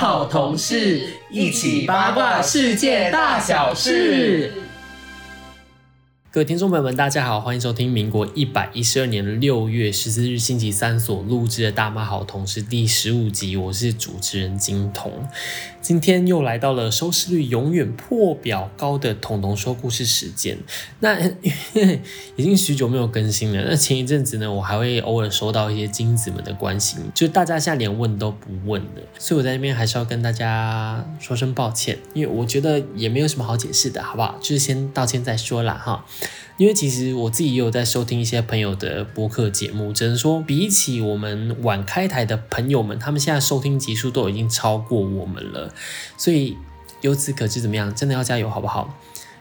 好同事，一起八卦世界大小事。各位听众朋友们，大家好，欢迎收听民国一百一十二年六月十四日星期三所录制的《大妈好同事》第十五集，我是主持人金童。今天又来到了收视率永远破表高的彤彤说故事时间。那 已经许久没有更新了。那前一阵子呢，我还会偶尔收到一些金子们的关心，就大家现在连问都不问的，所以我在那边还是要跟大家说声抱歉，因为我觉得也没有什么好解释的，好不好？就是先道歉再说啦，哈。因为其实我自己也有在收听一些朋友的播客节目，只能说比起我们晚开台的朋友们，他们现在收听集数都已经超过我们了，所以由此可知怎么样？真的要加油，好不好？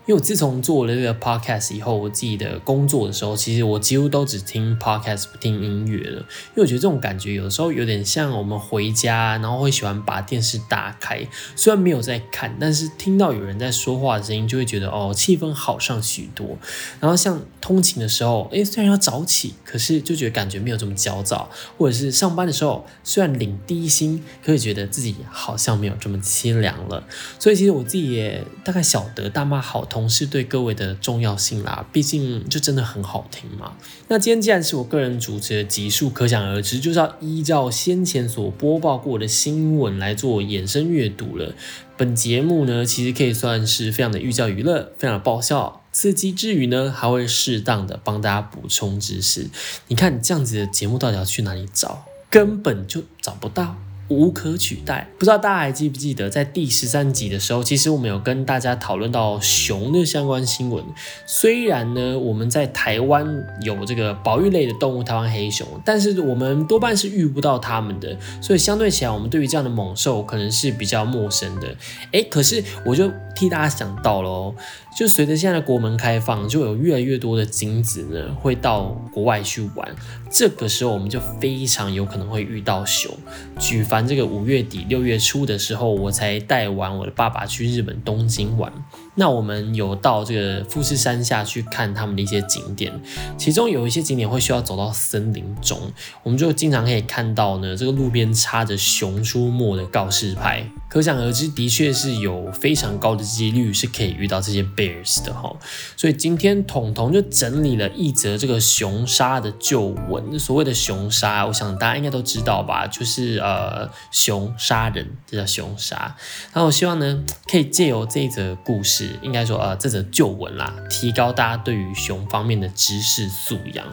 因为我自从做了这个 podcast 以后，我自己的工作的时候，其实我几乎都只听 podcast 不听音乐了。因为我觉得这种感觉有的时候有点像我们回家，然后会喜欢把电视打开，虽然没有在看，但是听到有人在说话的声音，就会觉得哦，气氛好上许多。然后像通勤的时候，诶，虽然要早起，可是就觉得感觉没有这么焦躁；或者是上班的时候，虽然领低薪，可是觉得自己好像没有这么凄凉了。所以其实我自己也大概晓得大妈好痛。同事对各位的重要性啦，毕竟就真的很好听嘛。那今天既然是我个人主持的集数，可想而知，就是要依照先前所播报过的新闻来做衍生阅读了。本节目呢，其实可以算是非常的寓教于乐，非常的爆笑、刺激之余呢，还会适当的帮大家补充知识。你看这样子的节目到底要去哪里找？根本就找不到。无可取代。不知道大家还记不记得，在第十三集的时候，其实我们有跟大家讨论到熊的相关新闻。虽然呢，我们在台湾有这个保育类的动物台湾黑熊，但是我们多半是遇不到它们的，所以相对起来，我们对于这样的猛兽可能是比较陌生的。诶，可是我就替大家想到了，就随着现在的国门开放，就有越来越多的精子呢会到国外去玩，这个时候我们就非常有可能会遇到熊。举凡这个五月底六月初的时候，我才带完我的爸爸去日本东京玩。那我们有到这个富士山下去看他们的一些景点，其中有一些景点会需要走到森林中，我们就经常可以看到呢，这个路边插着“熊出没”的告示牌，可想而知，的确是有非常高的几率是可以遇到这些 bears 的哈。所以今天彤彤就整理了一则这个熊杀的旧闻。所谓的熊杀，我想大家应该都知道吧，就是呃熊杀人，这叫熊杀。然后我希望呢，可以借由这一则故事。应该说，呃，这则旧闻啦，提高大家对于熊方面的知识素养。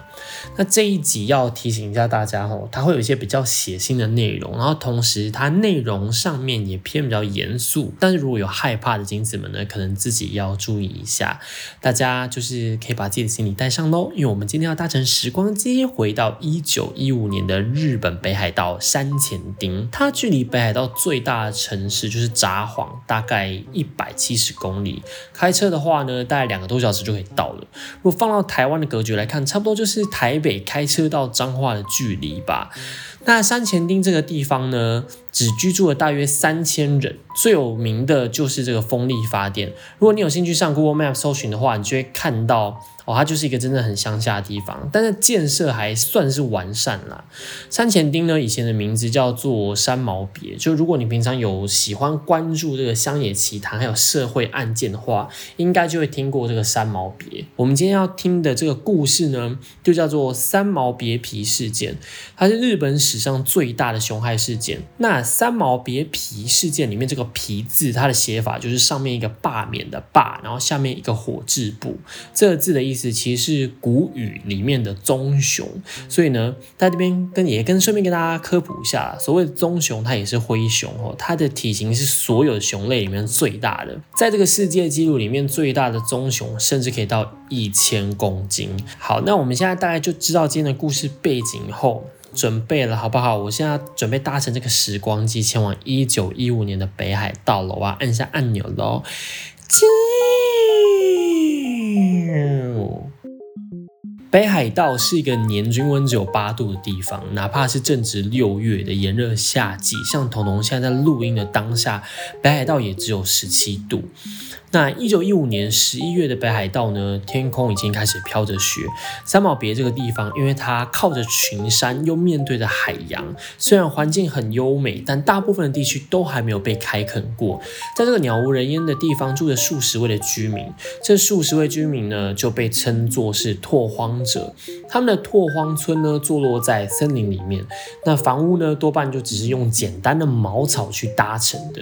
那这一集要提醒一下大家哦，它会有一些比较血腥的内容，然后同时它内容上面也偏比较严肃。但是如果有害怕的精子们呢，可能自己要注意一下。大家就是可以把自己的行李带上喽，因为我们今天要搭乘时光机回到一九一五年的日本北海道山前町，它距离北海道最大的城市就是札幌，大概一百七十公里。开车的话呢，大概两个多小时就可以到了。如果放到台湾的格局来看，差不多就是台北开车到彰化的距离吧。那山前町这个地方呢，只居住了大约三千人，最有名的就是这个风力发电。如果你有兴趣上 Google Map 搜寻的话，你就会看到。哦，它就是一个真的很乡下的地方，但是建设还算是完善啦。山前町呢，以前的名字叫做山毛别。就如果你平常有喜欢关注这个乡野奇谈还有社会案件的话，应该就会听过这个山毛别。我们今天要听的这个故事呢，就叫做三毛别皮事件，它是日本史上最大的熊害事件。那三毛别皮事件里面这个皮字，它的写法就是上面一个罢免的罢，然后下面一个火字部，这个字的意思。其实是古语里面的棕熊，所以呢，在这边跟也跟顺便跟大家科普一下，所谓的棕熊，它也是灰熊哦，它的体型是所有熊类里面最大的，在这个世界纪录里面最大的棕熊，甚至可以到一千公斤。好，那我们现在大概就知道今天的故事背景后，准备了好不好？我现在准备搭乘这个时光机前往一九一五年的北海道了，我要按下按钮喽，进。北海道是一个年均温只有八度的地方，哪怕是正值六月的炎热夏季，像彤彤现在在录音的当下，北海道也只有十七度。那一九一五年十一月的北海道呢，天空已经开始飘着雪。三毛别这个地方，因为它靠着群山，又面对着海洋，虽然环境很优美，但大部分的地区都还没有被开垦过。在这个鸟无人烟的地方，住着数十位的居民。这数十位居民呢，就被称作是拓荒者。他们的拓荒村呢，坐落在森林里面。那房屋呢，多半就只是用简单的茅草去搭成的。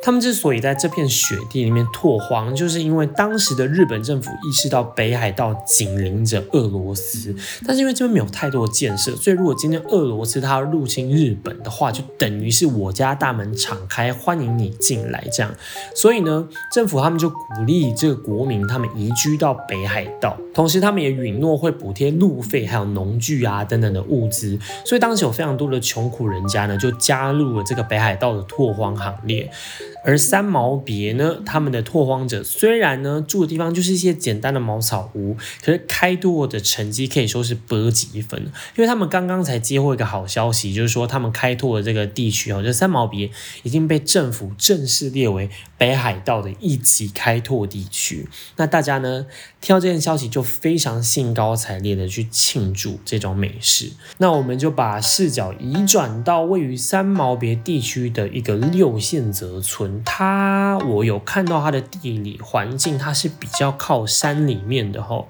他们之所以在这片雪地里面拓荒，就是因为当时的日本政府意识到北海道紧邻着俄罗斯，但是因为这边没有太多的建设，所以如果今天俄罗斯它要入侵日本的话，就等于是我家大门敞开，欢迎你进来这样。所以呢，政府他们就鼓励这个国民他们移居到北海道，同时他们也允诺会补贴路费，还有农具啊等等的物资。所以当时有非常多的穷苦人家呢，就加入了这个北海道的拓荒行列。而三毛别呢，他们的拓荒者虽然呢住的地方就是一些简单的茅草屋，可是开拓的成绩可以说是波及分，因为他们刚刚才接获一个好消息，就是说他们开拓的这个地区哦，就三毛别已经被政府正式列为北海道的一级开拓地区。那大家呢听到这件消息就非常兴高采烈的去庆祝这种美事。那我们就把视角移转到位于三毛别地区的一个六线泽村。它我有看到它的地理环境，它是比较靠山里面的哈。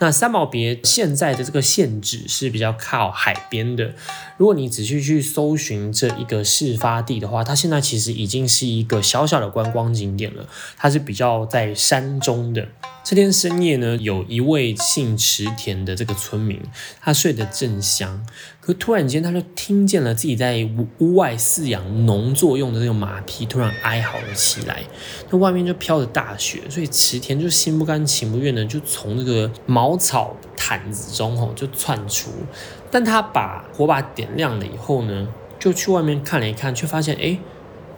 那三毛别现在的这个县址是比较靠海边的。如果你仔细去搜寻这一个事发地的话，它现在其实已经是一个小小的观光景点了。它是比较在山中的。这天深夜呢，有一位姓池田的这个村民，他睡得正香，可突然间他就听见了自己在屋屋外饲养农作用的那个马匹突然哀嚎了起来。那外面就飘着大雪，所以池田就心不甘情不愿的就从那个茅草毯子中吼就窜出。但他把火把点亮了以后呢，就去外面看了一看，却发现哎，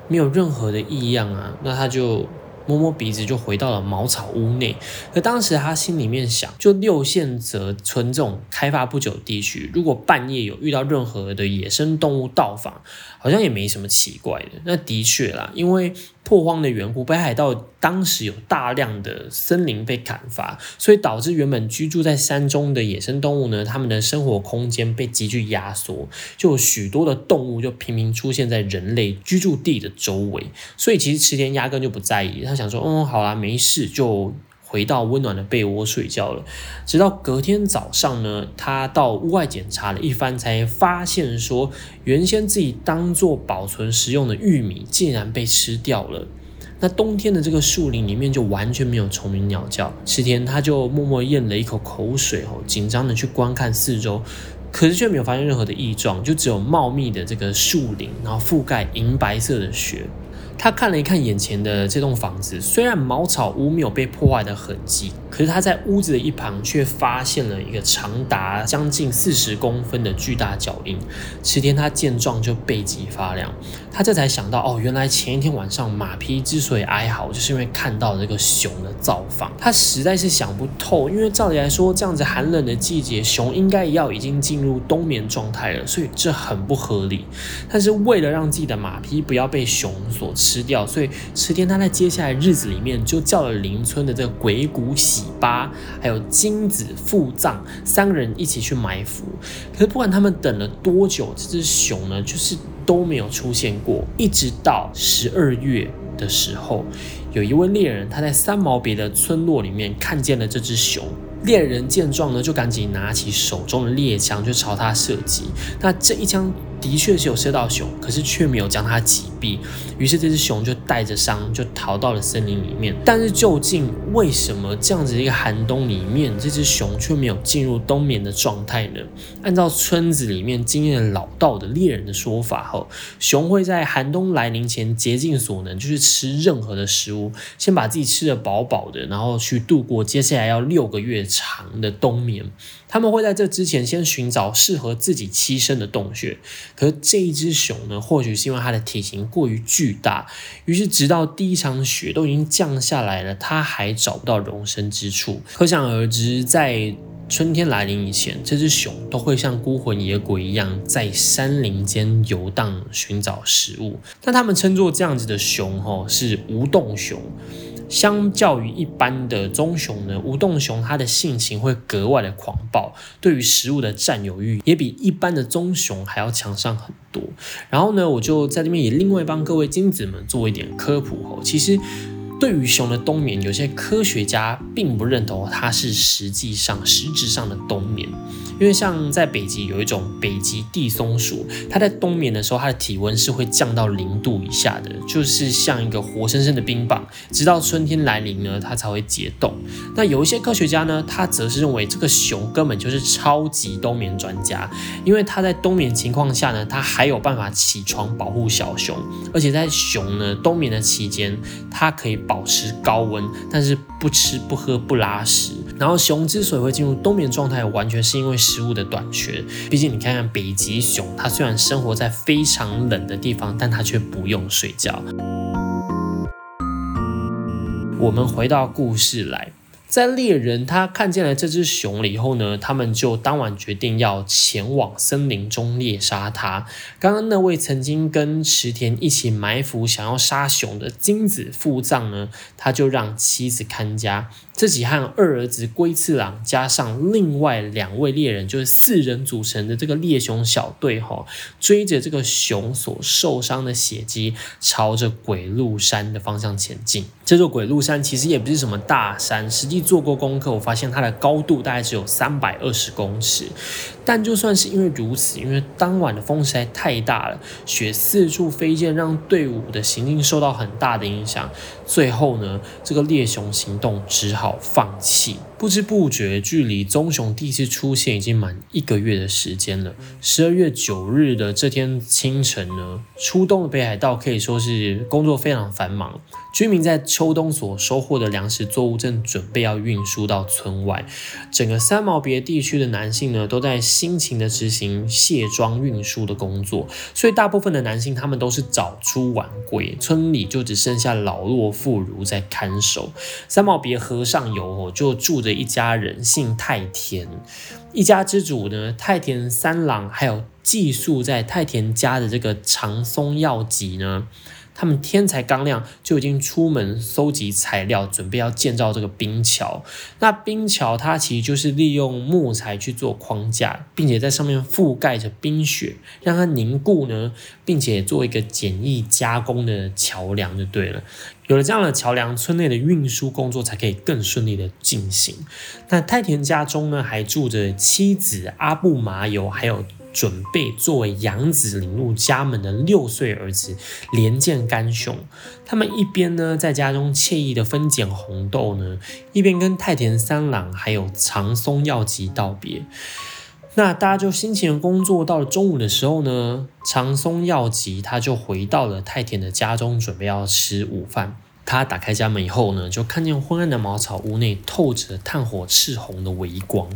没有任何的异样啊。那他就。摸摸鼻子就回到了茅草屋内，可当时他心里面想，就六线泽村这种开发不久地区，如果半夜有遇到任何的野生动物到访，好像也没什么奇怪的。那的确啦，因为。破荒的缘故，北海道当时有大量的森林被砍伐，所以导致原本居住在山中的野生动物呢，他们的生活空间被急剧压缩，就有许多的动物就频频出现在人类居住地的周围。所以其实池田压根就不在意，他想说，嗯，好啦，没事，就回到温暖的被窝睡觉了。直到隔天早上呢，他到屋外检查了一番，才发现说。原先自己当做保存食用的玉米，竟然被吃掉了。那冬天的这个树林里面就完全没有虫鸣鸟叫。池田他就默默咽了一口口水，哦，紧张的去观看四周，可是却没有发现任何的异状，就只有茂密的这个树林，然后覆盖银白色的雪。他看了一看眼前的这栋房子，虽然茅草屋没有被破坏的痕迹，可是他在屋子的一旁却发现了一个长达将近四十公分的巨大脚印。池田他见状就背脊发凉，他这才想到，哦，原来前一天晚上马匹之所以哀嚎，就是因为看到了这个熊的造访。他实在是想不透，因为照理来说，这样子寒冷的季节，熊应该要已经进入冬眠状态了，所以这很不合理。但是为了让自己的马匹不要被熊所吃，吃掉，所以池田他在接下来日子里面就叫了邻村的这个鬼谷喜八，还有金子富藏三个人一起去埋伏。可是不管他们等了多久，这只熊呢，就是都没有出现过。一直到十二月的时候，有一位猎人他在三毛别的村落里面看见了这只熊。猎人见状呢，就赶紧拿起手中的猎枪就朝他射击。那这一枪。的确是有射到熊，可是却没有将它击毙。于是这只熊就带着伤就逃到了森林里面。但是究竟为什么这样子一个寒冬里面，这只熊却没有进入冬眠的状态呢？按照村子里面经验老道的猎人的说法，后熊会在寒冬来临前竭尽所能，就是吃任何的食物，先把自己吃的饱饱的，然后去度过接下来要六个月长的冬眠。他们会在这之前先寻找适合自己栖身的洞穴。可是这一只熊呢，或许是因为它的体型过于巨大，于是直到第一场雪都已经降下来了，它还找不到容身之处。可想而知，在春天来临以前，这只熊都会像孤魂野鬼一样，在山林间游荡寻找食物。那他们称作这样子的熊，吼，是无洞熊。相较于一般的棕熊呢，无洞熊它的性情会格外的狂暴，对于食物的占有欲也比一般的棕熊还要强上很多。然后呢，我就在这边也另外帮各位金子们做一点科普哦。其实对于熊的冬眠，有些科学家并不认同它是实际上实质上的冬眠。因为像在北极有一种北极地松鼠，它在冬眠的时候，它的体温是会降到零度以下的，就是像一个活生生的冰棒，直到春天来临呢，它才会解冻。那有一些科学家呢，他则是认为这个熊根本就是超级冬眠专家，因为它在冬眠情况下呢，它还有办法起床保护小熊，而且在熊呢冬眠的期间，它可以保持高温，但是不吃不喝不拉屎。然后熊之所以会进入冬眠状态，完全是因为食物的短缺。毕竟你看看北极熊，它虽然生活在非常冷的地方，但它却不用睡觉。我们回到故事来。在猎人他看见了这只熊了以后呢，他们就当晚决定要前往森林中猎杀它。刚刚那位曾经跟池田一起埋伏想要杀熊的金子富藏呢，他就让妻子看家，自己和二儿子龟次郎加上另外两位猎人，就是四人组成的这个猎熊小队哈，追着这个熊所受伤的血迹，朝着鬼路山的方向前进。这座鬼路山其实也不是什么大山，实际。做过功课，我发现它的高度大概只有三百二十公尺。但就算是因为如此，因为当晚的风实在太大了，雪四处飞溅，让队伍的行进受到很大的影响。最后呢，这个猎熊行动只好放弃。不知不觉，距离棕熊第一次出现已经满一个月的时间了。十二月九日的这天清晨呢，出动的北海道可以说是工作非常繁忙。居民在秋冬所收获的粮食作物正准备要运输到村外。整个三毛别地区的男性呢，都在辛勤的执行卸妆运输的工作。所以大部分的男性他们都是早出晚归，村里就只剩下老弱妇孺在看守。三毛别河上游哦，就住着。一家人姓太田，一家之主呢，太田三郎，还有寄宿在太田家的这个长松药吉呢。他们天才刚亮就已经出门搜集材料，准备要建造这个冰桥。那冰桥它其实就是利用木材去做框架，并且在上面覆盖着冰雪，让它凝固呢，并且做一个简易加工的桥梁就对了。有了这样的桥梁，村内的运输工作才可以更顺利的进行。那太田家中呢，还住着妻子阿布麻油，还有。准备作为养子领入家门的六岁儿子连见干雄，他们一边呢在家中惬意的分拣红豆呢，一边跟太田三郎还有长松耀吉道别。那大家就辛勤的工作，到了中午的时候呢，长松耀吉他就回到了太田的家中，准备要吃午饭。他打开家门以后呢，就看见昏暗的茅草屋内透着炭火赤红的微光。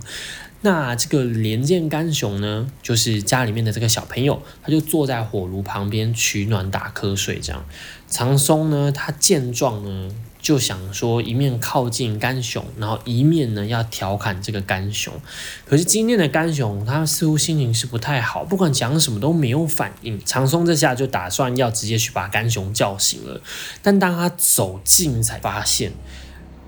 那这个连见干雄呢，就是家里面的这个小朋友，他就坐在火炉旁边取暖打瞌睡。这样，长松呢，他见状呢，就想说一面靠近干雄，然后一面呢要调侃这个干雄。可是今天的干雄，他似乎心情是不太好，不管讲什么都没有反应。长松这下就打算要直接去把干雄叫醒了，但当他走近才发现。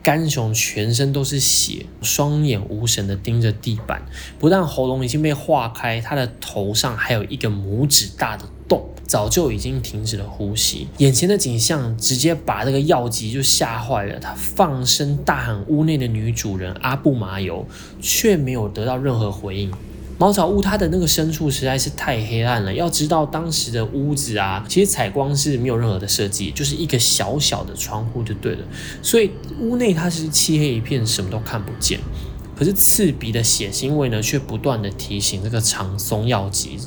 干熊全身都是血，双眼无神的盯着地板，不但喉咙已经被化开，他的头上还有一个拇指大的洞，早就已经停止了呼吸。眼前的景象直接把这个药剂就吓坏了，他放声大喊屋内的女主人阿布麻油，却没有得到任何回应。茅草屋它的那个深处实在是太黑暗了。要知道当时的屋子啊，其实采光是没有任何的设计，就是一个小小的窗户就对了。所以屋内它是漆黑一片，什么都看不见。可是刺鼻的血腥味呢，却不断的提醒这个长松药吉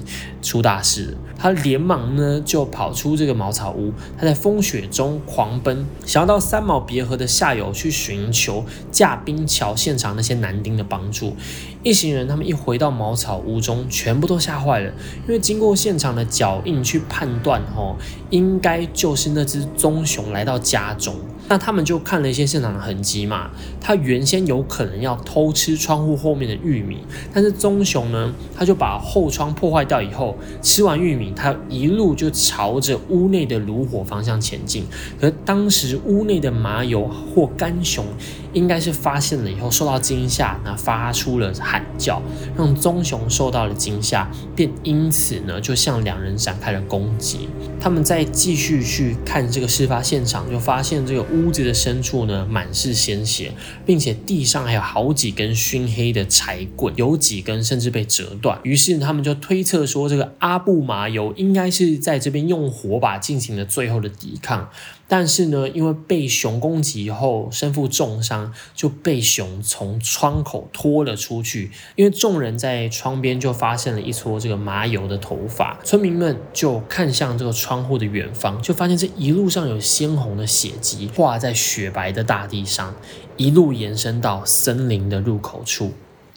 出大事。他连忙呢就跑出这个茅草屋，他在风雪中狂奔，想要到三毛别河的下游去寻求架冰桥现场那些男丁的帮助。一行人他们一回到茅草屋中，全部都吓坏了，因为经过现场的脚印去判断，哦，应该就是那只棕熊来到家中。那他们就看了一些现场的痕迹嘛，它原先有可能要偷吃窗户后面的玉米，但是棕熊呢，它就把后窗破坏掉以后，吃完玉米，它一路就朝着屋内的炉火方向前进。可当时屋内的麻油或干熊。应该是发现了以后受到惊吓，那发出了喊叫，让棕熊受到了惊吓，便因此呢就向两人展开了攻击。他们再继续去看这个事发现场，就发现这个屋子的深处呢满是鲜血，并且地上还有好几根熏黑的柴棍，有几根甚至被折断。于是他们就推测说，这个阿布麻油应该是在这边用火把进行了最后的抵抗。但是呢，因为被熊攻击后身负重伤，就被熊从窗口拖了出去。因为众人在窗边就发现了一撮这个麻油的头发，村民们就看向这个窗户的远方，就发现这一路上有鲜红的血迹画在雪白的大地上，一路延伸到森林的入口处。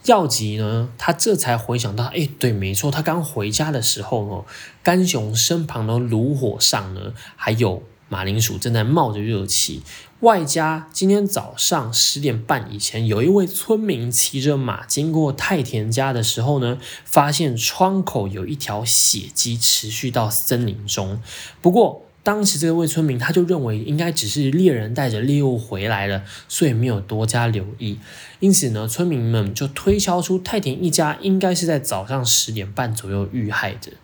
药吉呢，他这才回想到，哎，对，没错，他刚回家的时候哦，甘熊身旁的炉火上呢，还有。马铃薯正在冒着热气，外加今天早上十点半以前，有一位村民骑着马经过太田家的时候呢，发现窗口有一条血迹持续到森林中。不过当时这位村民他就认为应该只是猎人带着猎物回来了，所以没有多加留意。因此呢，村民们就推敲出太田一家应该是在早上十点半左右遇害的。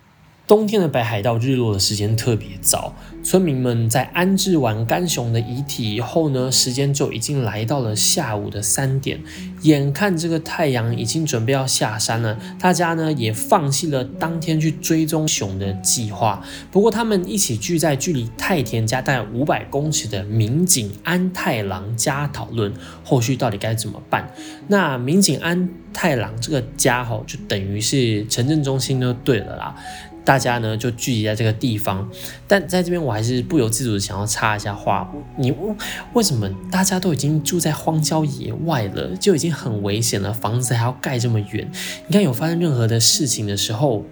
冬天的北海道日落的时间特别早，村民们在安置完干熊的遗体以后呢，时间就已经来到了下午的三点。眼看这个太阳已经准备要下山了，大家呢也放弃了当天去追踪熊的计划。不过他们一起聚在距离太田家大概五百公尺的民警安太郎家讨论后续到底该怎么办。那民警安太郎这个家吼，就等于是城镇中心就对了啦。大家呢就聚集在这个地方，但在这边我还是不由自主的想要插一下话，你为什么大家都已经住在荒郊野外了，就已经很危险了，房子还要盖这么远？你看有发生任何的事情的时候，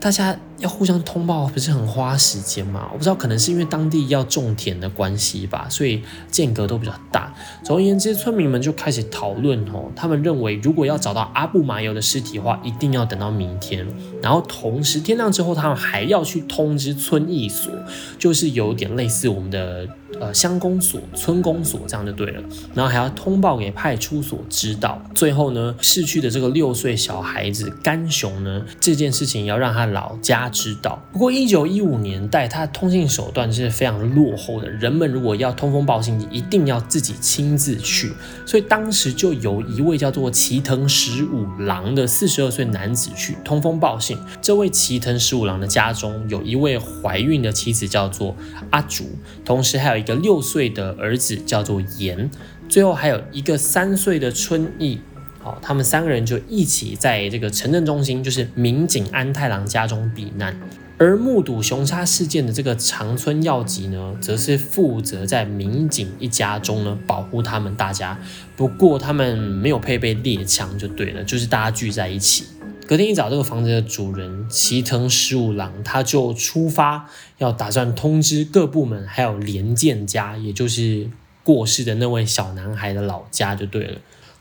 大家。要互相通报不是很花时间吗？我不知道，可能是因为当地要种田的关系吧，所以间隔都比较大。总而言之，村民们就开始讨论哦，他们认为如果要找到阿布麻油的尸体的话，一定要等到明天。然后同时天亮之后，他们还要去通知村役所，就是有点类似我们的呃乡公所、村公所这样就对了。然后还要通报给派出所知道。最后呢，逝去的这个六岁小孩子甘雄呢，这件事情要让他老家。知道，不过一九一五年代，他的通信手段是非常落后的。人们如果要通风报信，一定要自己亲自去。所以当时就有一位叫做齐藤十五郎的四十二岁男子去通风报信。这位齐藤十五郎的家中有一位怀孕的妻子叫做阿竹，同时还有一个六岁的儿子叫做岩，最后还有一个三岁的春意义。他们三个人就一起在这个城镇中心，就是民警安太郎家中避难。而目睹熊杀事件的这个长村耀吉呢，则是负责在民警一家中呢保护他们大家。不过他们没有配备猎枪，就对了，就是大家聚在一起。隔天一早，这个房子的主人齐藤十五郎他就出发，要打算通知各部门，还有连建家，也就是过世的那位小男孩的老家，就对了。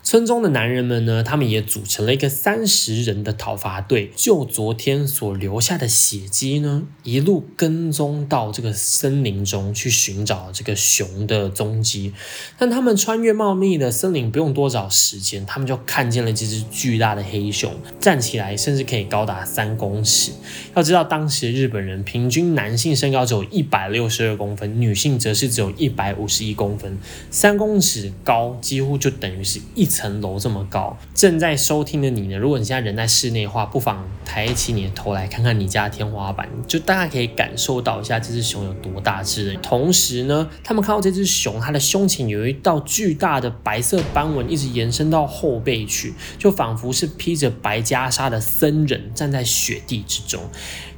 村中的男人们呢，他们也组成了一个三十人的讨伐队，就昨天所留下的血迹呢，一路跟踪到这个森林中去寻找这个熊的踪迹。但他们穿越茂密的森林不用多少时间，他们就看见了这只巨大的黑熊，站起来甚至可以高达三公尺。要知道，当时日本人平均男性身高只有一百六十二公分，女性则是只有一百五十一公分，三公尺高几乎就等于是一。层楼这么高，正在收听的你呢？如果你现在人在室内的话，不妨抬起你的头来看看你家天花板，就大家可以感受到一下这只熊有多大只。同时呢，他们看到这只熊，它的胸前有一道巨大的白色斑纹，一直延伸到后背去，就仿佛是披着白袈裟的僧人站在雪地之中。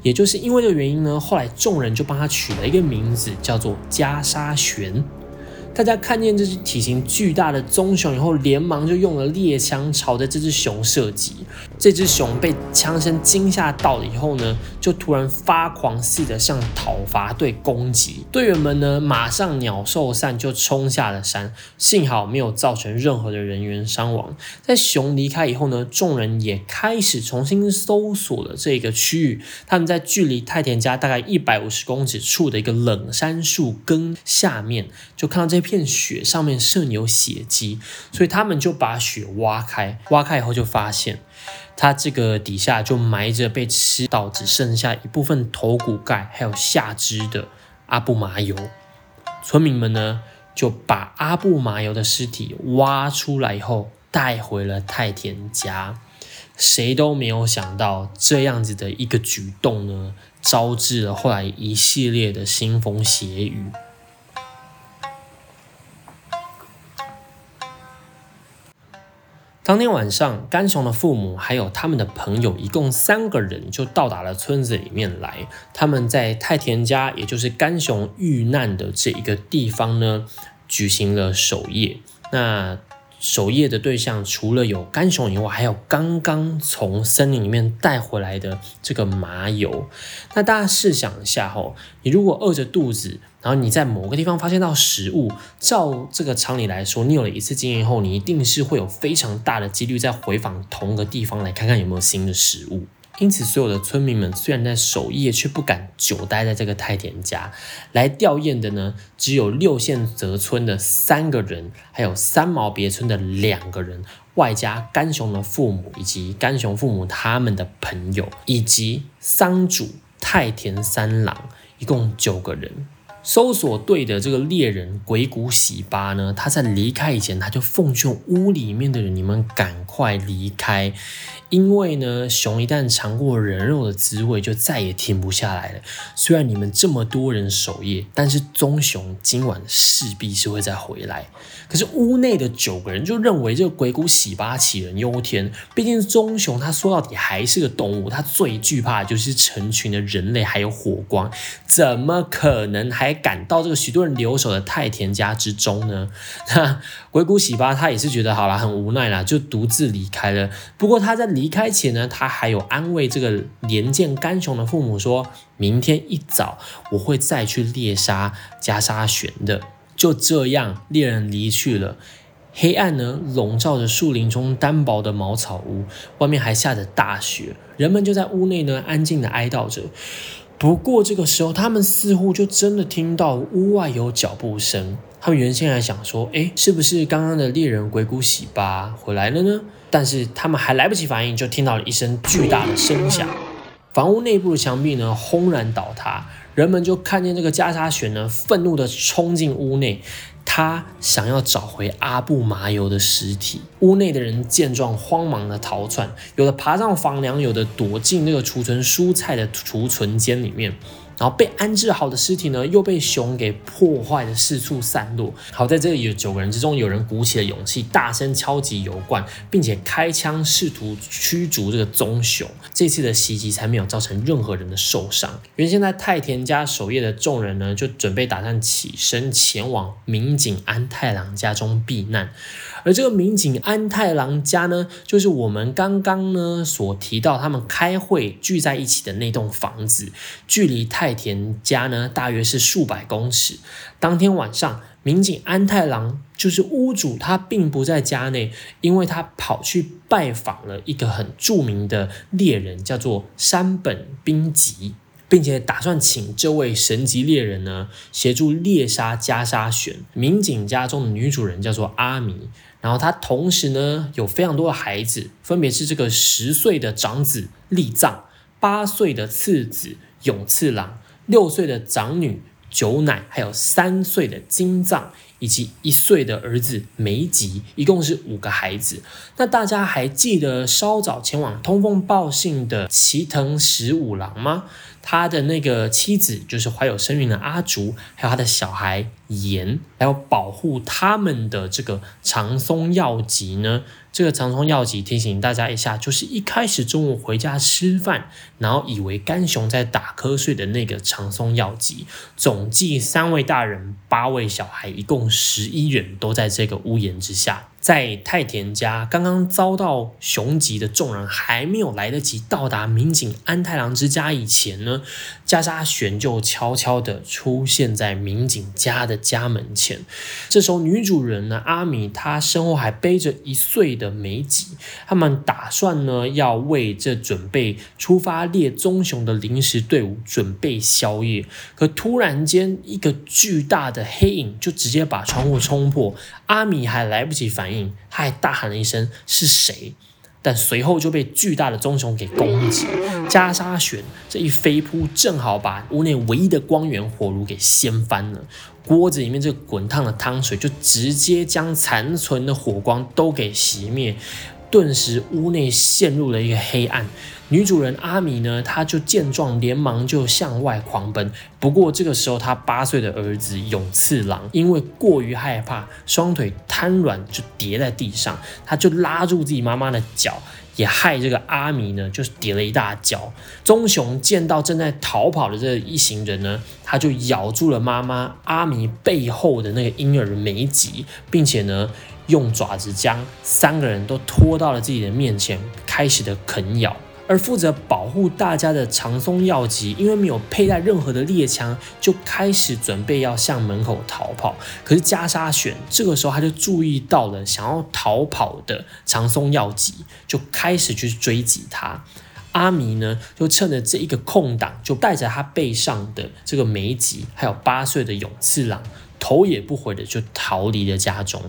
也就是因为这个原因呢，后来众人就帮他取了一个名字，叫做袈裟玄。大家看见这只体型巨大的棕熊以后，连忙就用了猎枪朝着这只熊射击。这只熊被枪声惊吓到了以后呢，就突然发狂似的向讨伐队攻击。队员们呢，马上鸟兽散，就冲下了山。幸好没有造成任何的人员伤亡。在熊离开以后呢，众人也开始重新搜索了这个区域。他们在距离太田家大概一百五十公尺处的一个冷杉树根下面，就看到这片雪上面渗有血迹，所以他们就把雪挖开。挖开以后就发现。它这个底下就埋着被吃到只剩下一部分头骨盖还有下肢的阿布麻油。村民们呢就把阿布麻油的尸体挖出来以后带回了太田家。谁都没有想到这样子的一个举动呢，招致了后来一系列的腥风血雨。当天晚上，甘雄的父母还有他们的朋友，一共三个人就到达了村子里面来。他们在太田家，也就是甘雄遇难的这一个地方呢，举行了守夜。那守夜的对象除了有干熊以外，还有刚刚从森林里面带回来的这个麻油。那大家试想一下吼，你如果饿着肚子，然后你在某个地方发现到食物，照这个常理来说，你有了一次经验后，你一定是会有非常大的几率再回访同个地方来看看有没有新的食物。因此，所有的村民们虽然在守夜，却不敢久待在这个太田家。来吊唁的呢，只有六县泽村的三个人，还有三毛别村的两个人，外加甘雄的父母以及甘雄父母他们的朋友，以及桑主太田三郎，一共九个人。搜索队的这个猎人鬼谷喜八呢，他在离开以前，他就奉劝屋里面的人：“你们赶快离开，因为呢，熊一旦尝过人肉的滋味，就再也停不下来了。虽然你们这么多人守夜，但是棕熊今晚势必是会再回来。可是屋内的九个人就认为这个鬼谷喜八杞人忧天，毕竟棕熊他说到底还是个动物，他最惧怕的就是成群的人类还有火光，怎么可能还？赶到这个许多人留守的太田家之中呢，那 鬼谷喜八他也是觉得好了，很无奈啦，就独自离开了。不过他在离开前呢，他还有安慰这个年见干雄的父母，说明天一早我会再去猎杀加沙玄的。就这样，猎人离去了。黑暗呢，笼罩着树林中单薄的茅草屋，外面还下着大雪，人们就在屋内呢，安静的哀悼着。不过这个时候，他们似乎就真的听到屋外有脚步声。他们原先还想说：“哎，是不是刚刚的猎人鬼谷喜八回来了呢？”但是他们还来不及反应，就听到了一声巨大的声响，房屋内部的墙壁呢轰然倒塌，人们就看见这个加沙犬呢愤怒的冲进屋内。他想要找回阿布麻油的尸体，屋内的人见状慌忙的逃窜，有的爬上房梁，有的躲进那个储存蔬菜的储存间里面。然后被安置好的尸体呢，又被熊给破坏的四处散落。好在这里有九个人之中，有人鼓起了勇气，大声敲击油罐，并且开枪试图驱逐这个棕熊。这次的袭击才没有造成任何人的受伤。原先在太田家守夜的众人呢，就准备打算起身前往民警安太郎家中避难。而这个民警安太郎家呢，就是我们刚刚呢所提到他们开会聚在一起的那栋房子，距离太田家呢大约是数百公尺。当天晚上，民警安太郎就是屋主，他并不在家内，因为他跑去拜访了一个很著名的猎人，叫做山本兵吉。并且打算请这位神级猎人呢协助猎杀加沙选民警家中的女主人叫做阿米，然后他同时呢有非常多的孩子，分别是这个十岁的长子立藏，八岁的次子永次郎，六岁的长女久乃，还有三岁的金藏。以及一岁的儿子梅吉，一共是五个孩子。那大家还记得稍早前往通风报信的齐藤十五郎吗？他的那个妻子就是怀有身孕的阿竹，还有他的小孩妍，还有保护他们的这个长松药吉呢。这个长松药吉提醒大家一下，就是一开始中午回家吃饭，然后以为干熊在打瞌睡的那个长松药吉。总计三位大人，八位小孩，一共十一人都在这个屋檐之下。在太田家刚刚遭到熊吉的众人还没有来得及到达民警安太郎之家以前呢，加沙玄就悄悄的出现在民警家的家门前。这时候女主人呢阿米，她身后还背着一岁的美吉，他们打算呢要为这准备出发猎棕熊的临时队伍准备宵夜。可突然间，一个巨大的黑影就直接把窗户冲破，阿米还来不及反。应，他还大喊了一声“是谁”，但随后就被巨大的棕熊给攻击。加沙旋这一飞扑，正好把屋内唯一的光源火炉给掀翻了。锅子里面这个滚烫的汤水就直接将残存的火光都给熄灭，顿时屋内陷入了一个黑暗。女主人阿米呢，她就见状，连忙就向外狂奔。不过这个时候，她八岁的儿子永次郎因为过于害怕，双腿瘫软，就跌在地上。他就拉住自己妈妈的脚，也害这个阿米呢，就是跌了一大跤。棕熊见到正在逃跑的这一行人呢，他就咬住了妈妈阿米背后的那个婴儿眉脊，并且呢，用爪子将三个人都拖到了自己的面前，开始的啃咬。而负责保护大家的长松耀吉，因为没有佩戴任何的猎枪，就开始准备要向门口逃跑。可是加沙选这个时候他就注意到了想要逃跑的长松耀吉，就开始去追击他。阿弥呢，就趁着这一个空档，就带着他背上的这个梅吉，还有八岁的永次郎。头也不回的就逃离了家中，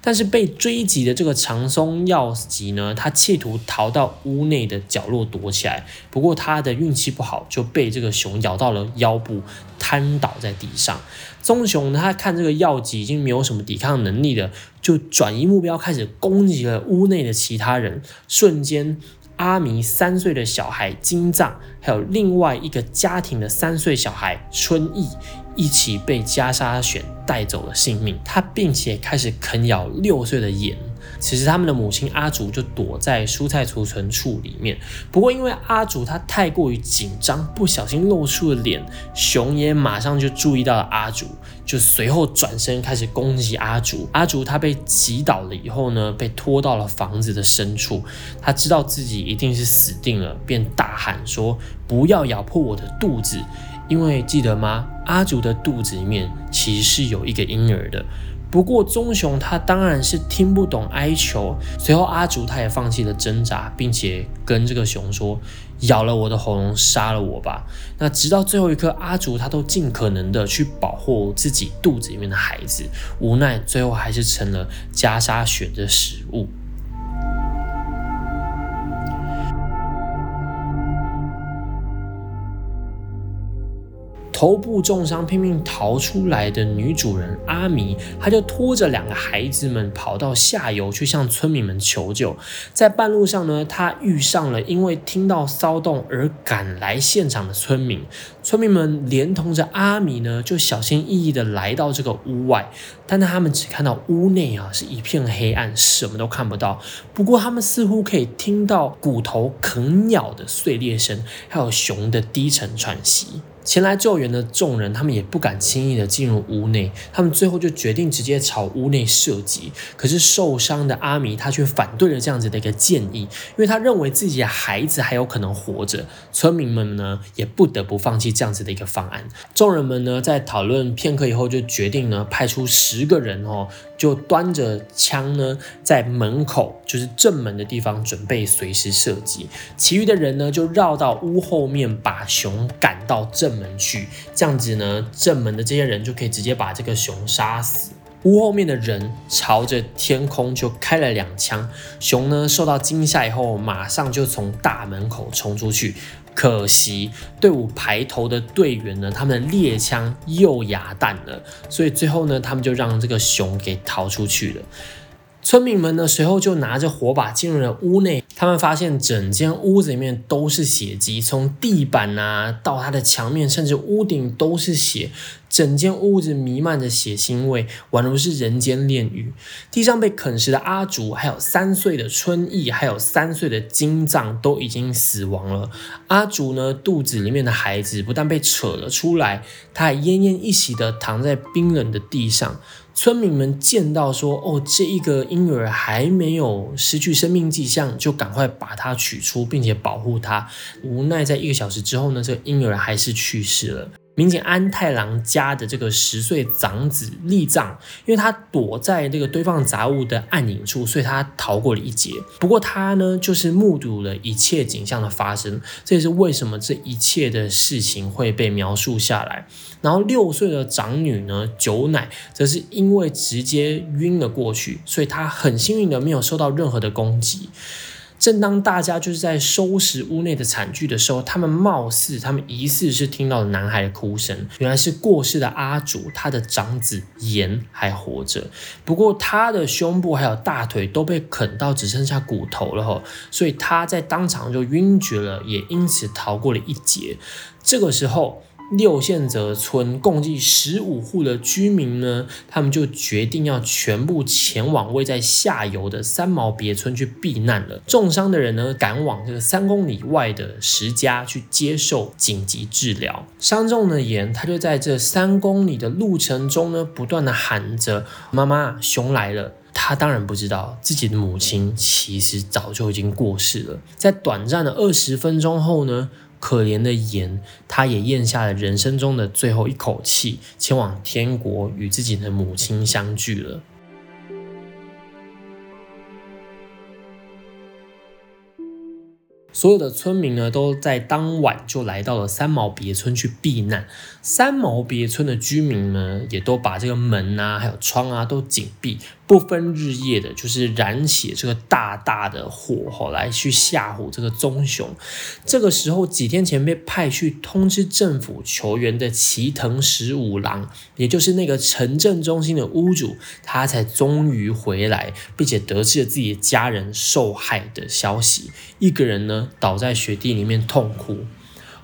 但是被追击的这个长松耀吉呢，他企图逃到屋内的角落躲起来，不过他的运气不好，就被这个熊咬到了腰部，瘫倒在地上。棕熊呢他看这个耀吉已经没有什么抵抗能力了，就转移目标，开始攻击了屋内的其他人。瞬间，阿弥三岁的小孩金藏，还有另外一个家庭的三岁小孩春意。一起被加沙选带走了性命，他并且开始啃咬六岁的眼。此时他们的母亲阿竹就躲在蔬菜储存处里面。不过因为阿竹她太过于紧张，不小心露出了脸，熊也马上就注意到了阿竹，就随后转身开始攻击阿竹。阿竹他被击倒了以后呢，被拖到了房子的深处，他知道自己一定是死定了，便大喊说：“不要咬破我的肚子。”因为记得吗？阿竹的肚子里面其实是有一个婴儿的。不过棕熊他当然是听不懂哀求。随后阿竹他也放弃了挣扎，并且跟这个熊说：“咬了我的喉咙，杀了我吧。”那直到最后一刻，阿竹他都尽可能的去保护自己肚子里面的孩子，无奈最后还是成了袈裟选的食物。头部重伤拼命逃出来的女主人阿米，她就拖着两个孩子们跑到下游去向村民们求救。在半路上呢，她遇上了因为听到骚动而赶来现场的村民。村民们连同着阿米呢，就小心翼翼的来到这个屋外，但他们只看到屋内啊是一片黑暗，什么都看不到。不过他们似乎可以听到骨头啃咬的碎裂声，还有熊的低沉喘息。前来救援的众人，他们也不敢轻易的进入屋内，他们最后就决定直接朝屋内射击。可是受伤的阿米他却反对了这样子的一个建议，因为他认为自己的孩子还有可能活着。村民们呢也不得不放弃这样子的一个方案。众人们呢在讨论片刻以后，就决定呢派出十个人哦。就端着枪呢，在门口就是正门的地方准备随时射击。其余的人呢，就绕到屋后面，把熊赶到正门去。这样子呢，正门的这些人就可以直接把这个熊杀死。屋后面的人朝着天空就开了两枪，熊呢受到惊吓以后，马上就从大门口冲出去。可惜队伍排头的队员呢，他们的猎枪又哑弹了，所以最后呢，他们就让这个熊给逃出去了。村民们呢，随后就拿着火把进入了屋内。他们发现整间屋子里面都是血迹，从地板啊到它的墙面，甚至屋顶都是血。整间屋子弥漫着血腥味，宛如是人间炼狱。地上被啃食的阿竹，还有三岁的春意，还有三岁的金藏都已经死亡了。阿竹呢，肚子里面的孩子不但被扯了出来，他还奄奄一息的躺在冰冷的地上。村民们见到说：“哦，这一个婴儿还没有失去生命迹象，就赶快把它取出，并且保护它。无奈在一个小时之后呢，这个婴儿还是去世了。”民警安太郎家的这个十岁长子立藏，因为他躲在这个堆放杂物的暗影处，所以他逃过了一劫。不过他呢，就是目睹了一切景象的发生，这也是为什么这一切的事情会被描述下来。然后六岁的长女呢，九奶，则是因为直接晕了过去，所以她很幸运的没有受到任何的攻击。正当大家就是在收拾屋内的惨剧的时候，他们貌似他们疑似是听到了男孩的哭声，原来是过世的阿祖，他的长子岩还活着，不过他的胸部还有大腿都被啃到只剩下骨头了哈，所以他在当场就晕厥了，也因此逃过了一劫。这个时候。六线泽村共计十五户的居民呢，他们就决定要全部前往位在下游的三毛别村去避难了。重伤的人呢，赶往这个三公里外的石家去接受紧急治疗。伤重的岩，他就在这三公里的路程中呢，不断的喊着：“妈妈，熊来了！”他当然不知道自己的母亲其实早就已经过世了。在短暂的二十分钟后呢。可怜的盐，他也咽下了人生中的最后一口气，前往天国与自己的母亲相聚了。所有的村民呢，都在当晚就来到了三毛别村去避难。三毛别村的居民呢，也都把这个门啊，还有窗啊，都紧闭。不分日夜的，就是燃起这个大大的火吼，来去吓唬这个棕熊。这个时候，几天前被派去通知政府求援的齐藤十五郎，也就是那个城镇中心的屋主，他才终于回来，并且得知了自己的家人受害的消息。一个人呢，倒在雪地里面痛哭。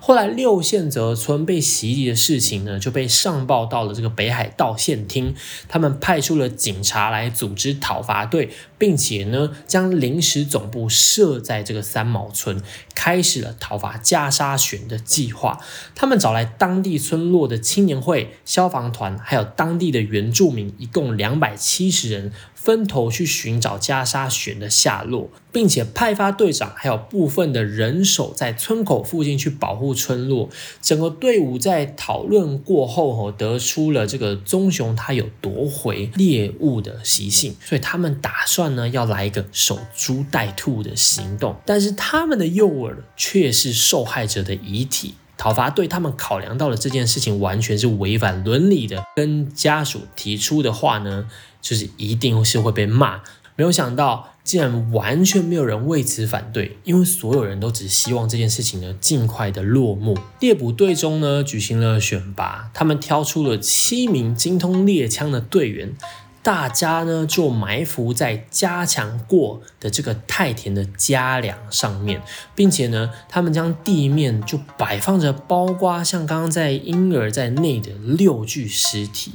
后来六线泽村被袭击的事情呢，就被上报到了这个北海道县厅，他们派出了警察来组织讨伐队，并且呢，将临时总部设在这个三毛村，开始了讨伐加沙选的计划。他们找来当地村落的青年会、消防团，还有当地的原住民，一共两百七十人。分头去寻找加沙选的下落，并且派发队长还有部分的人手在村口附近去保护村落。整个队伍在讨论过后，哦得出了这个棕熊它有夺回猎物的习性，所以他们打算呢要来一个守株待兔的行动。但是他们的诱饵却是受害者的遗体。讨伐队他们考量到了这件事情完全是违反伦理的，跟家属提出的话呢。就是一定是会被骂，没有想到竟然完全没有人为此反对，因为所有人都只希望这件事情呢尽快的落幕。猎捕队中呢举行了选拔，他们挑出了七名精通猎枪的队员，大家呢就埋伏在加强过的这个太田的家梁上面，并且呢他们将地面就摆放着包括像刚刚在婴儿在内的六具尸体。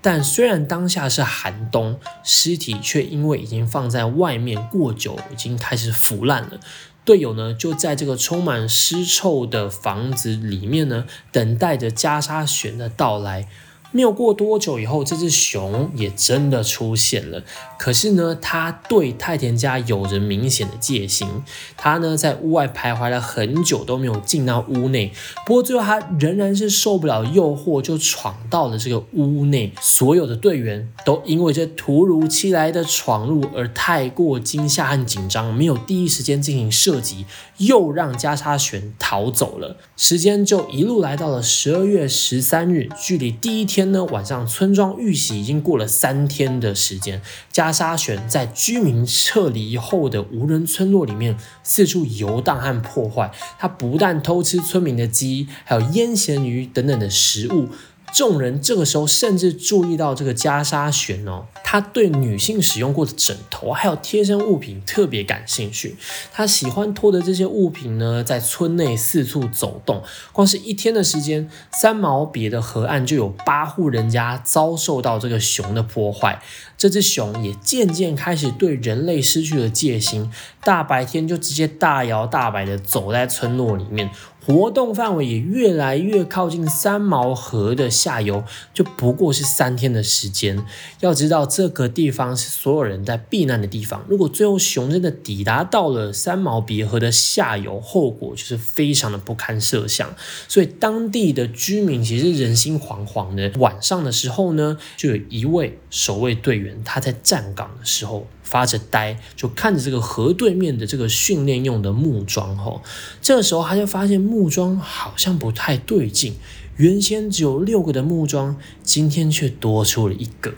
但虽然当下是寒冬，尸体却因为已经放在外面过久，已经开始腐烂了。队友呢，就在这个充满尸臭的房子里面呢，等待着加沙旋的到来。没有过多久以后，这只熊也真的出现了。可是呢，它对太田家有着明显的戒心。它呢，在屋外徘徊了很久都没有进到屋内。不过最后，它仍然是受不了诱惑，就闯到了这个屋内。所有的队员都因为这突如其来的闯入而太过惊吓和紧张，没有第一时间进行射击，又让加沙旋逃走了。时间就一路来到了十二月十三日，距离第一天。呢，晚上村庄遇袭已经过了三天的时间。加沙选在居民撤离后的无人村落里面四处游荡和破坏。他不但偷吃村民的鸡，还有腌咸鱼等等的食物。众人这个时候甚至注意到这个袈裟玄哦，他对女性使用过的枕头还有贴身物品特别感兴趣。他喜欢拖着这些物品呢，在村内四处走动。光是一天的时间，三毛别的河岸就有八户人家遭受到这个熊的破坏。这只熊也渐渐开始对人类失去了戒心，大白天就直接大摇大摆的走在村落里面。活动范围也越来越靠近三毛河的下游，就不过是三天的时间。要知道，这个地方是所有人在避难的地方。如果最后熊真的抵达到了三毛别河的下游，后果就是非常的不堪设想。所以，当地的居民其实人心惶惶的。晚上的时候呢，就有一位守卫队员，他在站岗的时候。发着呆，就看着这个河对面的这个训练用的木桩吼。这个时候他就发现木桩好像不太对劲，原先只有六个的木桩，今天却多出了一个。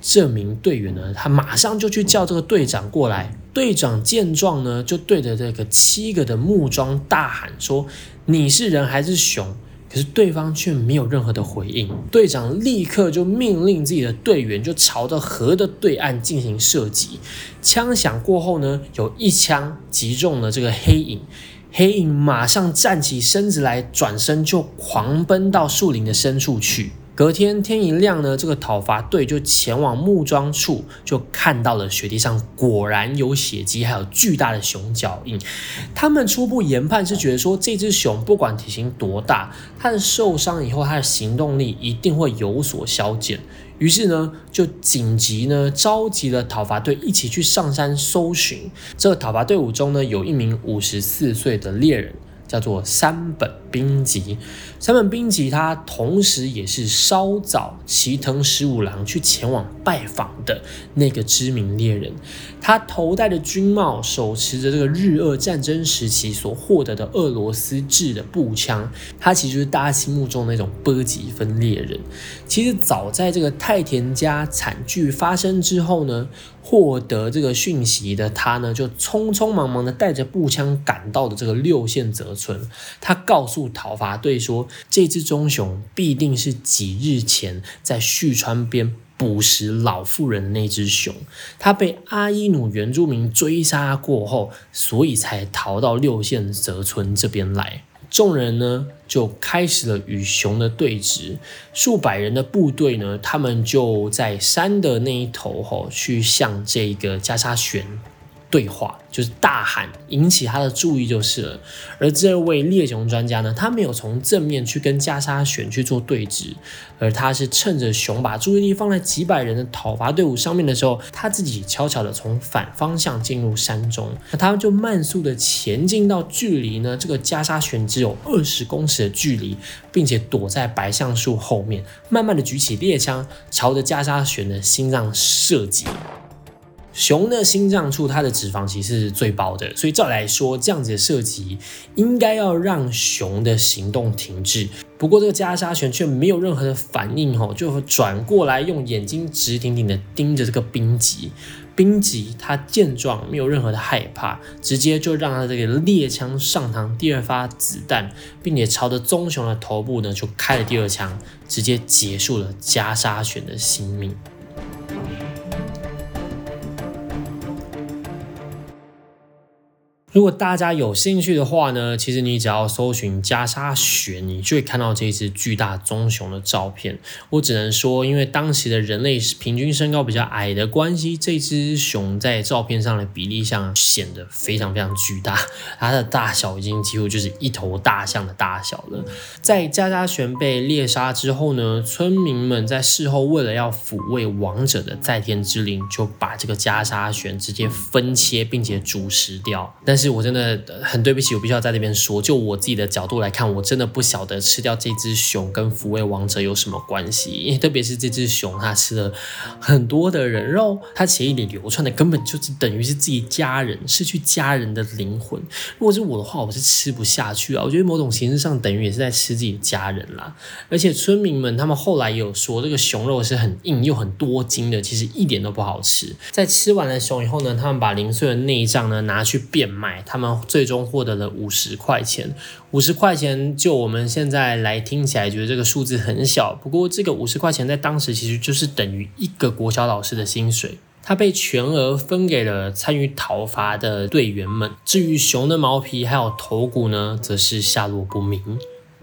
这名队员呢，他马上就去叫这个队长过来。队长见状呢，就对着这个七个的木桩大喊说：“你是人还是熊？”可是对方却没有任何的回应，队长立刻就命令自己的队员就朝着河的对岸进行射击。枪响过后呢，有一枪击中了这个黑影，黑影马上站起身子来，转身就狂奔到树林的深处去。隔天天一亮呢，这个讨伐队就前往木桩处，就看到了雪地上果然有血迹，还有巨大的熊脚印。他们初步研判是觉得说，这只熊不管体型多大，它的受伤以后，它的行动力一定会有所消减。于是呢，就紧急呢召集了讨伐队一起去上山搜寻。这个讨伐队伍中呢，有一名五十四岁的猎人。叫做山本兵吉，山本兵吉他同时也是稍早齐藤十五郎去前往拜访的那个知名猎人。他头戴的军帽，手持着这个日俄战争时期所获得的俄罗斯制的步枪。他其实是大家心目中那种波吉分猎人。其实早在这个太田家惨剧发生之后呢。获得这个讯息的他呢，就匆匆忙忙的带着步枪赶到了这个六线泽村。他告诉讨伐队说，这只棕熊必定是几日前在旭川边捕食老妇人那只熊。他被阿伊努原住民追杀过后，所以才逃到六线泽村这边来。众人呢就开始了与熊的对峙，数百人的部队呢，他们就在山的那一头吼，去向这个加沙悬对话。就是大喊引起他的注意就是了，而这位猎熊专家呢，他没有从正面去跟加沙选去做对峙，而他是趁着熊把注意力放在几百人的讨伐队伍上面的时候，他自己悄悄的从反方向进入山中，那他们就慢速的前进到距离呢这个加沙选只有二十公尺的距离，并且躲在白橡树后面，慢慢的举起猎枪，朝着加沙选的心脏射击。熊的心脏处，它的脂肪其实是最薄的，所以照来说，这样子的射击应该要让熊的行动停滞。不过这个加沙犬却没有任何的反应，吼，就转过来用眼睛直挺挺的盯着这个冰吉。冰吉他见状没有任何的害怕，直接就让他这个猎枪上膛第二发子弹，并且朝着棕熊的头部呢就开了第二枪，直接结束了加沙犬的性命。如果大家有兴趣的话呢，其实你只要搜寻加沙雪，你就会看到这只巨大棕熊的照片。我只能说，因为当时的人类平均身高比较矮的关系，这只熊在照片上的比例上显得非常非常巨大。它的大小已经几乎就是一头大象的大小了。在加沙犬被猎杀之后呢，村民们在事后为了要抚慰亡者的在天之灵，就把这个加沙犬直接分切并且煮食掉。但是我真的很对不起，我必须要在这边说，就我自己的角度来看，我真的不晓得吃掉这只熊跟抚慰王者有什么关系。因为特别是这只熊，它吃了很多的人肉，它血液里流窜的根本就是等于是自己家人，失去家人的灵魂。如果是我的话，我是吃不下去啊。我觉得某种形式上等于也是在吃自己家人啦。而且村民们他们后来有说，这个熊肉是很硬又很多筋的，其实一点都不好吃。在吃完了熊以后呢，他们把零碎的内脏呢拿去变卖。买，他们最终获得了五十块钱。五十块钱，就我们现在来听起来，觉得这个数字很小。不过，这个五十块钱在当时其实就是等于一个国小老师的薪水。他被全额分给了参与讨伐的队员们。至于熊的毛皮还有头骨呢，则是下落不明。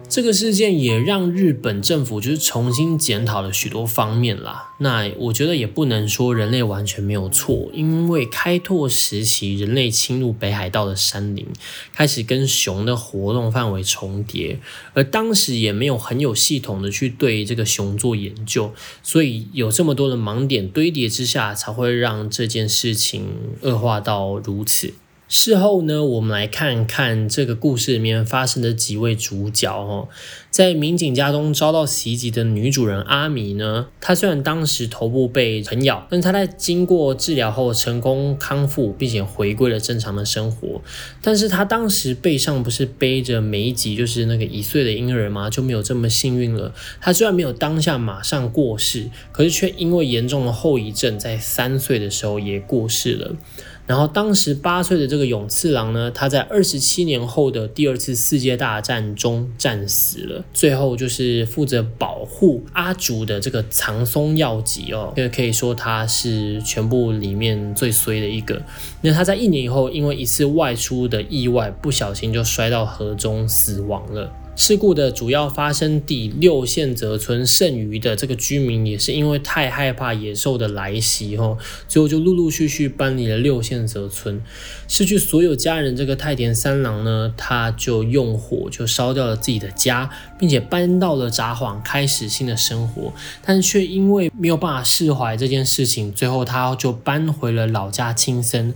这个事件也让日本政府就是重新检讨了许多方面啦。那我觉得也不能说人类完全没有错，因为开拓时期人类侵入北海道的山林，开始跟熊的活动范围重叠，而当时也没有很有系统的去对这个熊做研究，所以有这么多的盲点堆叠之下，才会让这件事情恶化到如此。事后呢，我们来看看这个故事里面发生的几位主角哦。在民警家中遭到袭击的女主人阿米呢，她虽然当时头部被啃咬，但她在经过治疗后成功康复，并且回归了正常的生活。但是她当时背上不是背着梅吉，就是那个一岁的婴儿吗？就没有这么幸运了。她虽然没有当下马上过世，可是却因为严重的后遗症，在三岁的时候也过世了。然后，当时八岁的这个勇次郎呢，他在二十七年后的第二次世界大战中战死了。最后就是负责保护阿竹的这个长松耀吉哦，因为可以说他是全部里面最衰的一个。那他在一年以后，因为一次外出的意外，不小心就摔到河中死亡了。事故的主要发生地六线泽村剩余的这个居民，也是因为太害怕野兽的来袭，吼，最后就陆陆续续搬离了六线泽村，失去所有家人。这个太田三郎呢，他就用火就烧掉了自己的家，并且搬到了札幌开始新的生活，但却因为没有办法释怀这件事情，最后他就搬回了老家青森。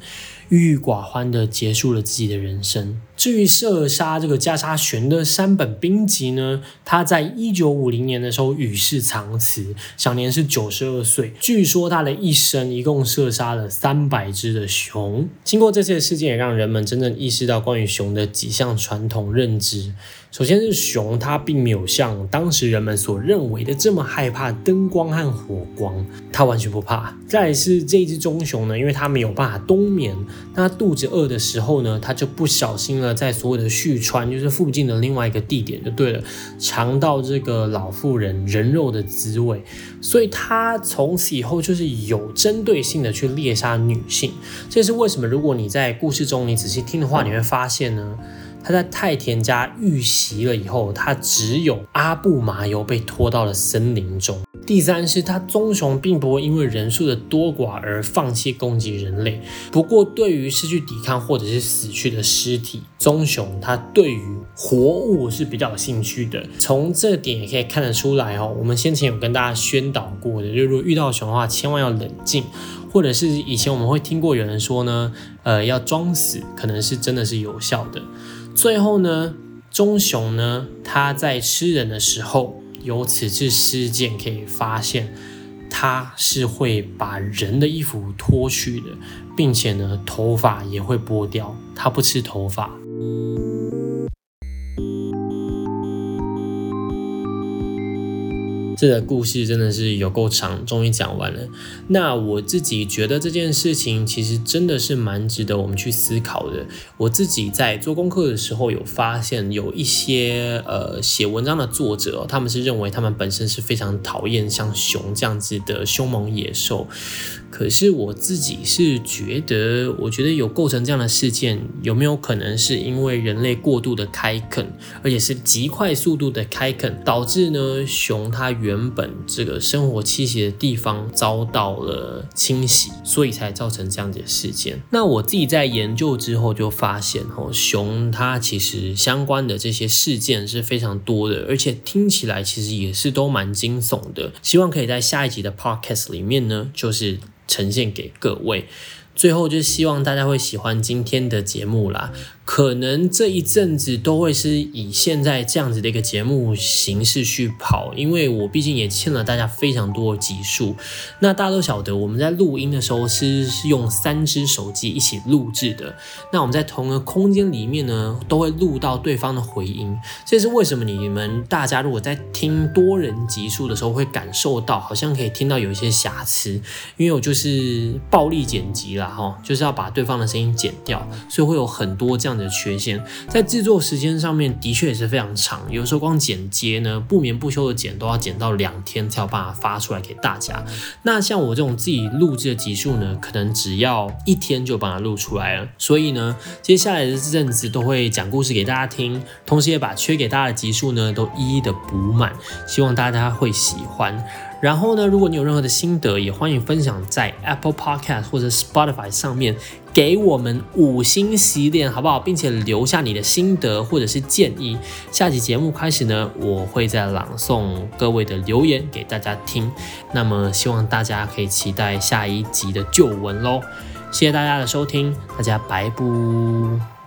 郁郁寡欢的结束了自己的人生。至于射杀这个加沙玄的山本兵吉呢，他在一九五零年的时候与世长辞，享年是九十二岁。据说他的一生一共射杀了三百只的熊。经过这次事件，也让人们真正意识到关于熊的几项传统认知。首先是熊，它并没有像当时人们所认为的这么害怕灯光和火光，它完全不怕。再是这只棕熊呢，因为它没有办法冬眠，那肚子饿的时候呢，它就不小心了，在所有的旭川，就是附近的另外一个地点就对了，尝到这个老妇人人肉的滋味，所以它从此以后就是有针对性的去猎杀女性。这是为什么？如果你在故事中你仔细听的话，你会发现呢。他在太田家遇袭了以后，他只有阿布麻油被拖到了森林中。第三是，他棕熊并不会因为人数的多寡而放弃攻击人类。不过，对于失去抵抗或者是死去的尸体，棕熊它对于活物是比较有兴趣的。从这点也可以看得出来哦。我们先前有跟大家宣导过的，就如果遇到熊的话，千万要冷静。或者是以前我们会听过有人说呢，呃，要装死，可能是真的是有效的。最后呢，棕熊呢，它在吃人的时候，由此次事件可以发现，它是会把人的衣服脱去的，并且呢，头发也会剥掉，它不吃头发。这个故事真的是有够长，终于讲完了。那我自己觉得这件事情其实真的是蛮值得我们去思考的。我自己在做功课的时候有发现，有一些呃写文章的作者，他们是认为他们本身是非常讨厌像熊这样子的凶猛野兽。可是我自己是觉得，我觉得有构成这样的事件，有没有可能是因为人类过度的开垦，而且是极快速度的开垦，导致呢熊它原本这个生活栖息的地方遭到了清洗，所以才造成这样子的事件。那我自己在研究之后就发现，哦，熊它其实相关的这些事件是非常多的，而且听起来其实也是都蛮惊悚的。希望可以在下一集的 podcast 里面呢，就是。呈现给各位，最后就希望大家会喜欢今天的节目啦。可能这一阵子都会是以现在这样子的一个节目形式去跑，因为我毕竟也欠了大家非常多的集数。那大家都晓得，我们在录音的时候是是用三只手机一起录制的。那我们在同一个空间里面呢，都会录到对方的回音。这是为什么？你们大家如果在听多人集数的时候，会感受到好像可以听到有一些瑕疵，因为我就是暴力剪辑啦，哈，就是要把对方的声音剪掉，所以会有很多这样的缺陷。在制作时间上面，的确也是非常长，有时候光剪接呢，不眠不休的剪，都要剪到两天才有办法发出来给大家。那像我这种自己录制的集数呢，可能只要一天就把它录出来了。所以呢，接下来的这阵子都会讲故事给大家听，同时也把缺给大家的集数呢，都一一的补满，希望大家会喜欢。然后呢，如果你有任何的心得，也欢迎分享在 Apple Podcast 或者 Spotify 上面，给我们五星洗脸，好不好？并且留下你的心得或者是建议。下期节目开始呢，我会再朗诵各位的留言给大家听。那么希望大家可以期待下一集的旧闻喽。谢谢大家的收听，大家拜拜。